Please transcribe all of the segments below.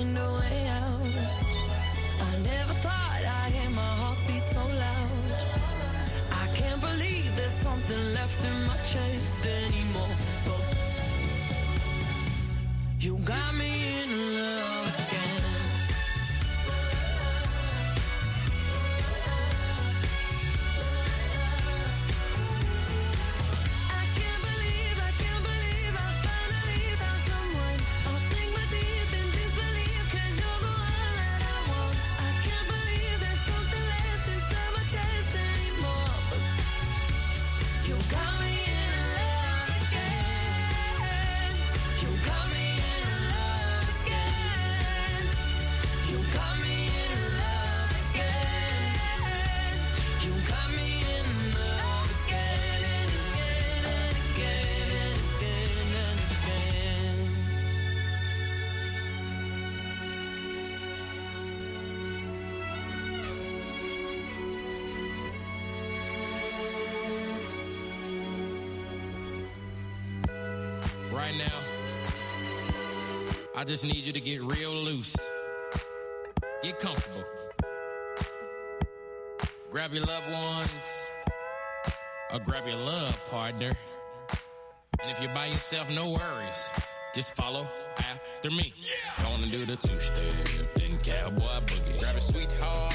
find a way out. I just need you to get real loose. Get comfortable. Grab your loved ones, or grab your love partner. And if you're by yourself, no worries. Just follow after me. Yeah. Gonna do the two step, then cowboy boogie. Grab a sweetheart.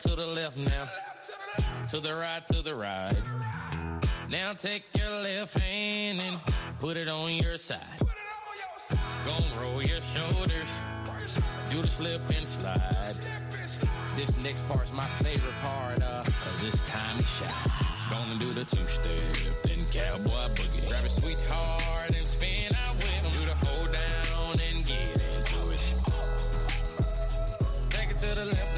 to the left now. To the right, to the right. Now take your left hand and put it on your side. Gonna roll your shoulders. Do the slip and slide. This next part's my favorite part, uh, cause it's time to shine. Gonna do the two step, then cowboy boogie. Grab your sweetheart and spin out with him. Do the hold down and get into it. Take it to the left.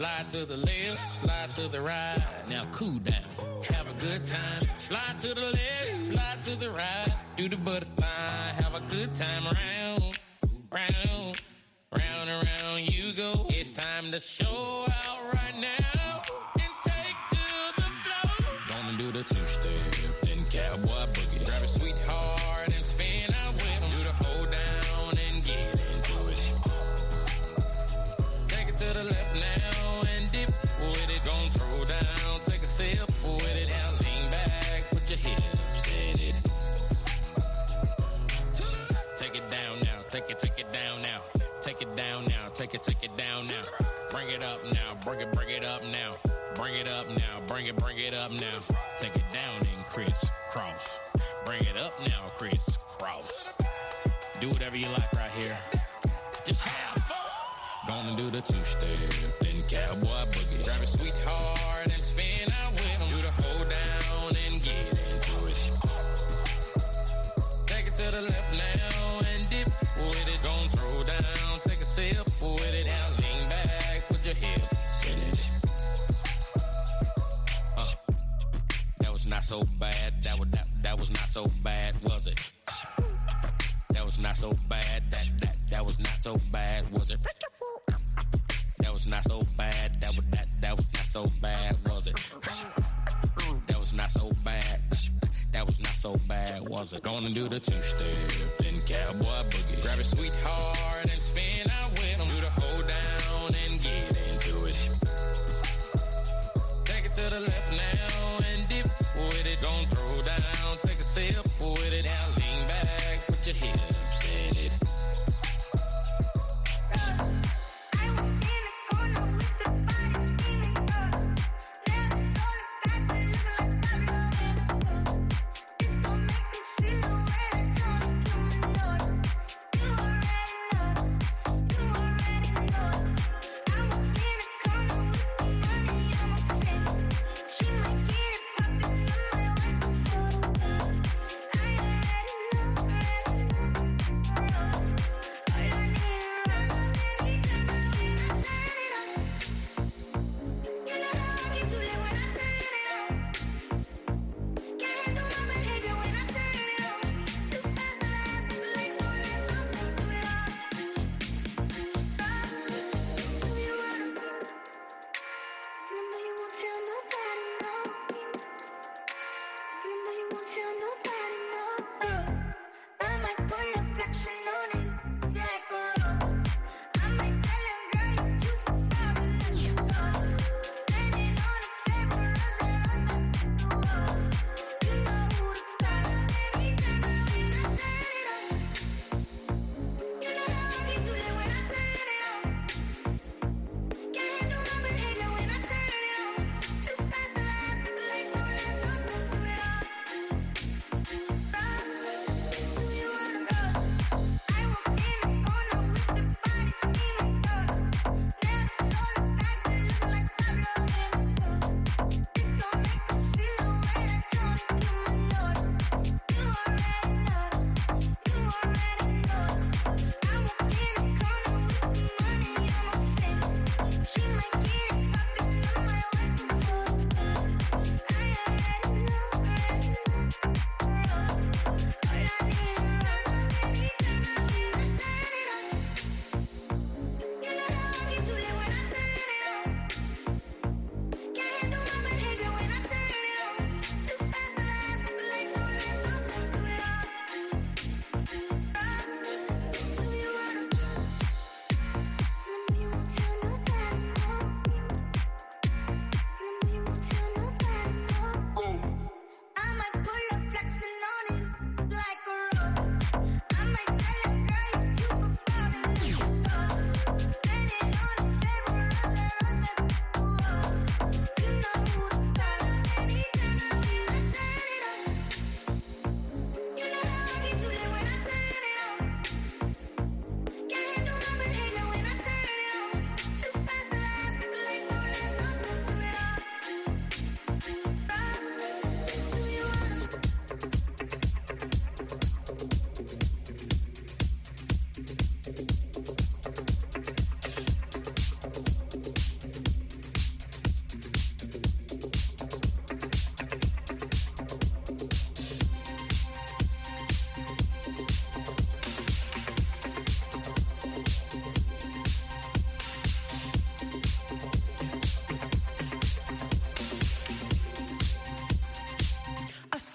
Slide to the left, slide to the right. Now cool down, have a good time. Slide to the left, slide to the right. Do the butterfly, have a good time. Round, round, round and round you go. It's time to show up. take it down now. Bring it up now, bring it, bring it up Gonna do the two step, then cowboy boogie. Grab a sweetheart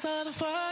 saw the fire.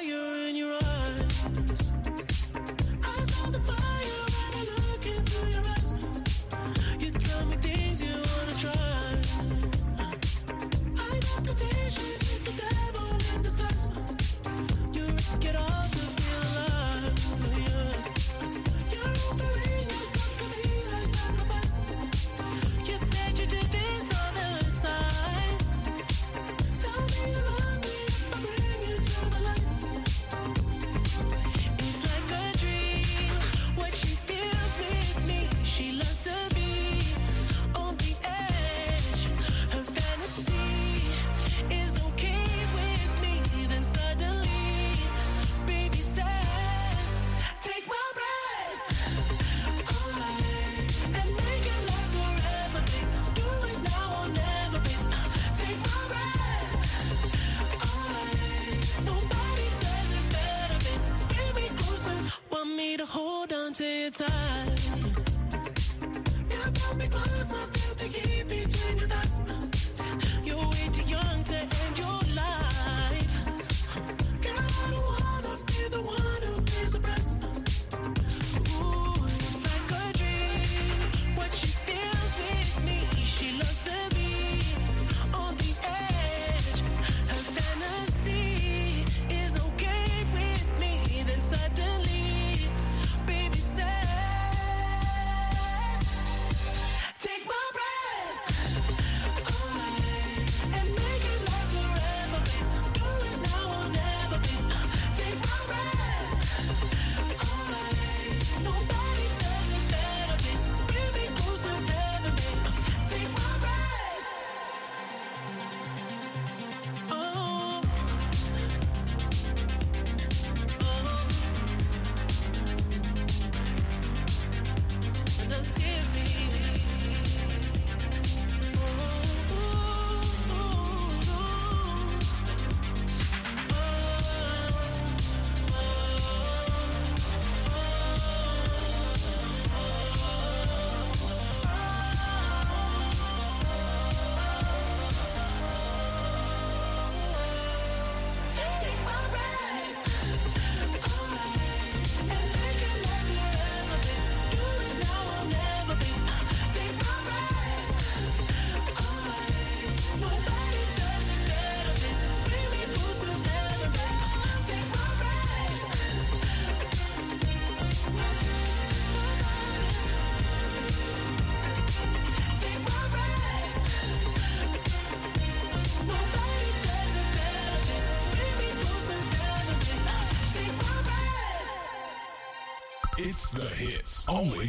time.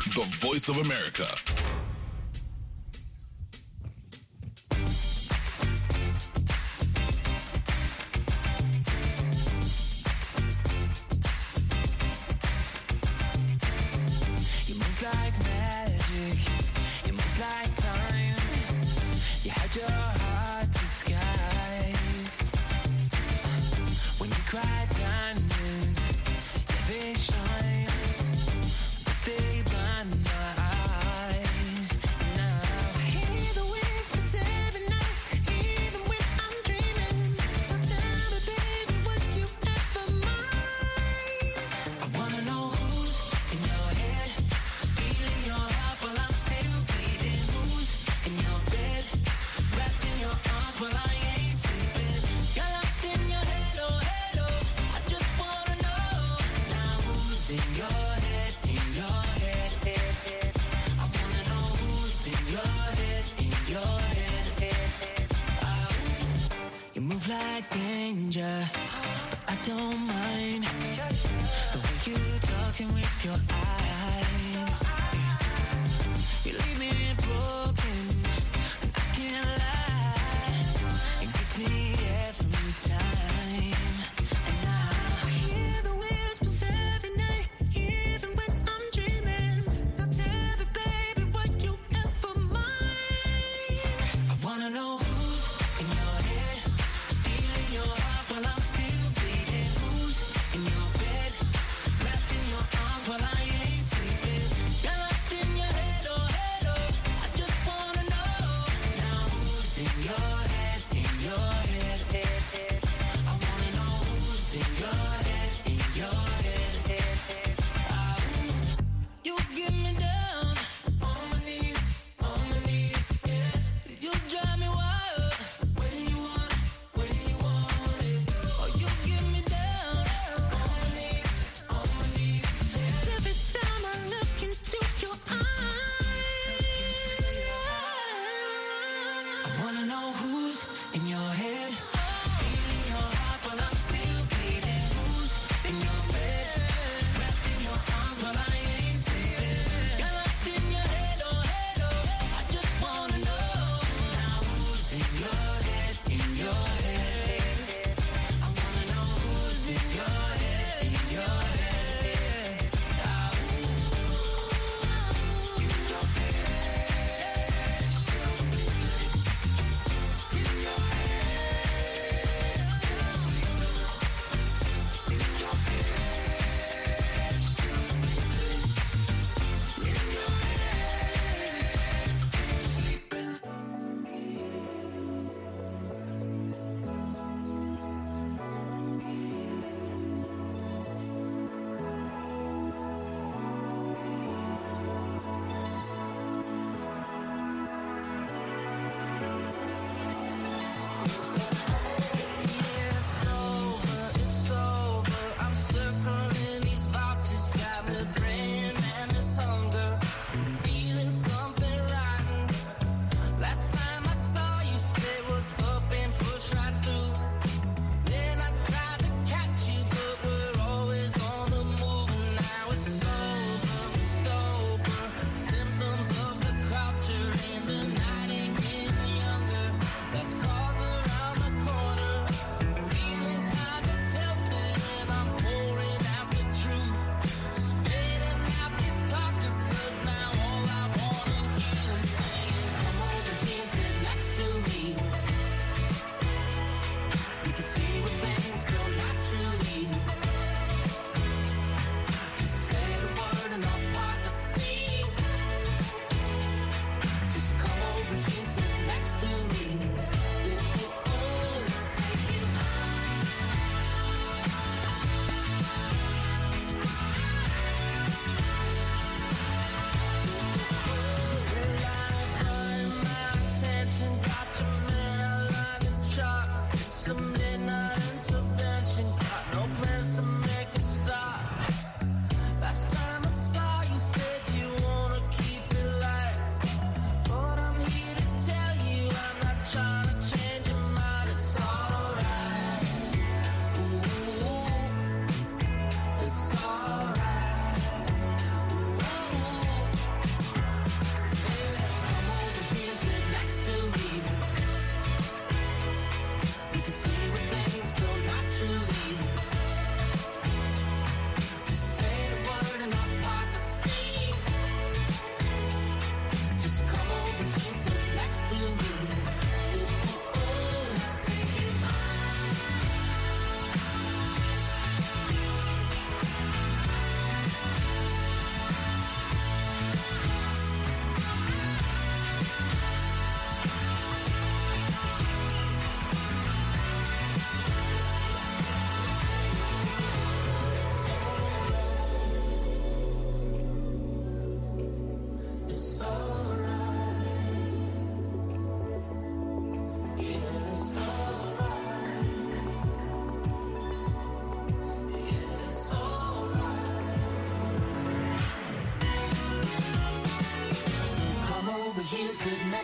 the voice of America. like danger, but I don't mind. The way you're talking with your eyes.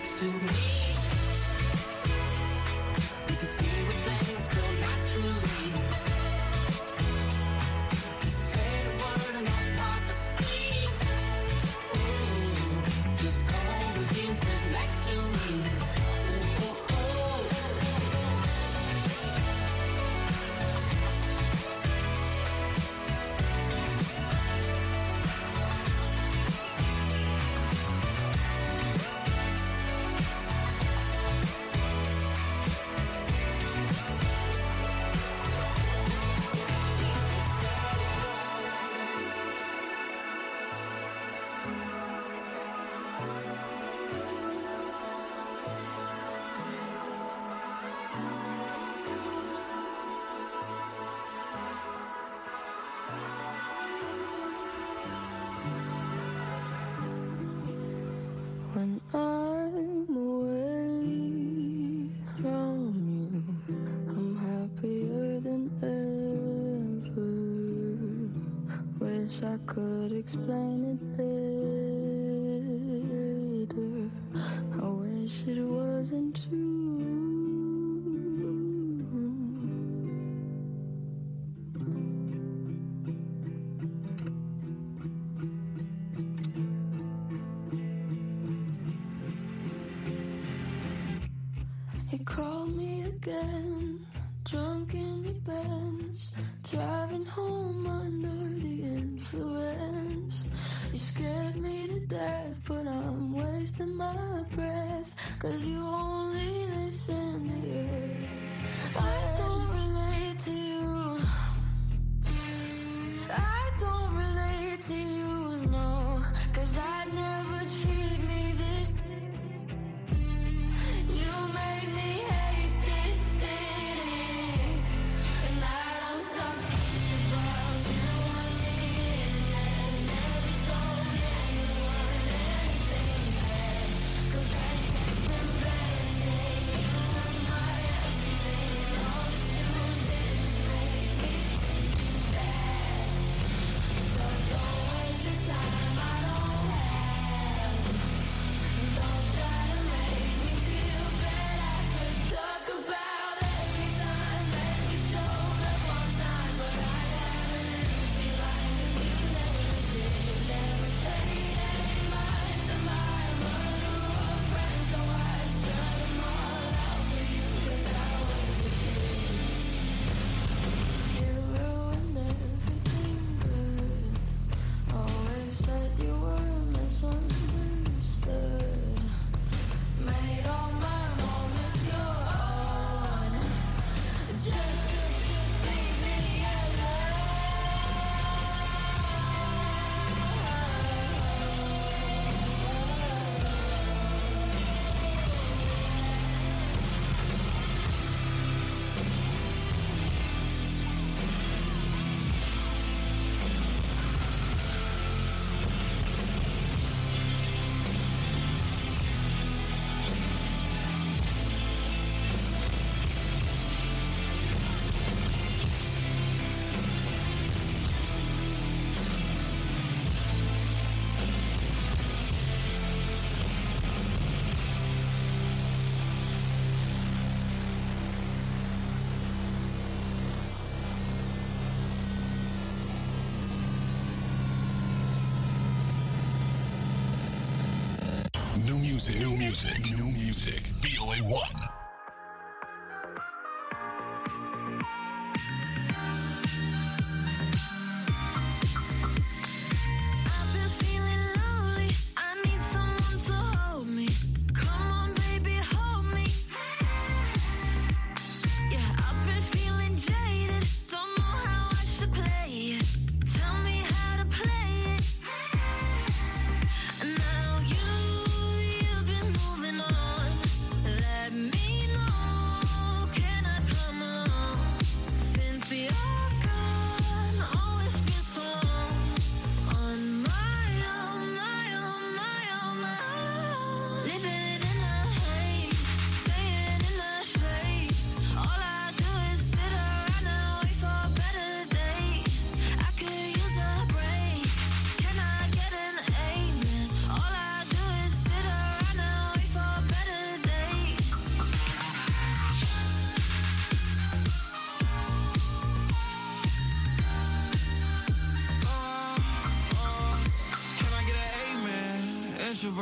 Next to me. New music, new music. VOA 1.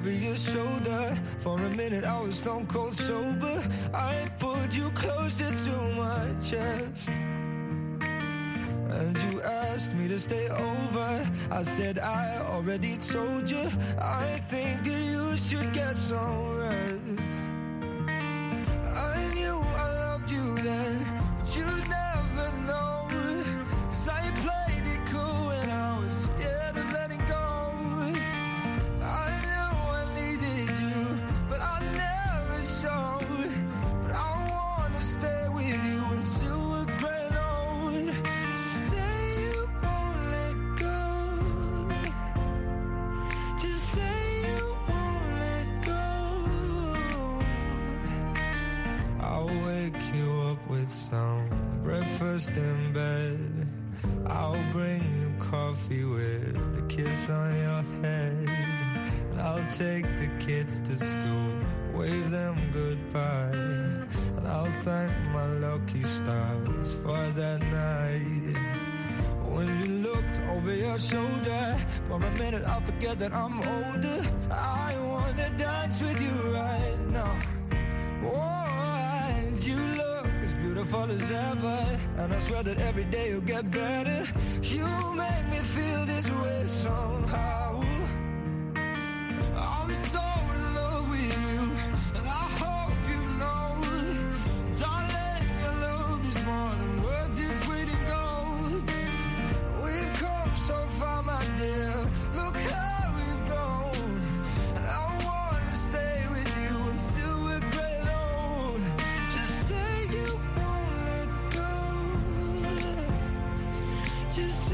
Over your shoulder. For a minute, I was stone cold sober. I pulled you closer to my chest. And you asked me to stay over. I said, I already told you. I think that you should get some rest. I knew I loved you then, but you'd never on your head. And I'll take the kids to school, wave them goodbye. And I'll thank my lucky stars for that night. When you looked over your shoulder, for a minute I forget that I'm older. I wanna dance with you right now. Oh, and you look beautiful as ever. And I swear that every day you'll get better. You make me feel this way somehow. Just say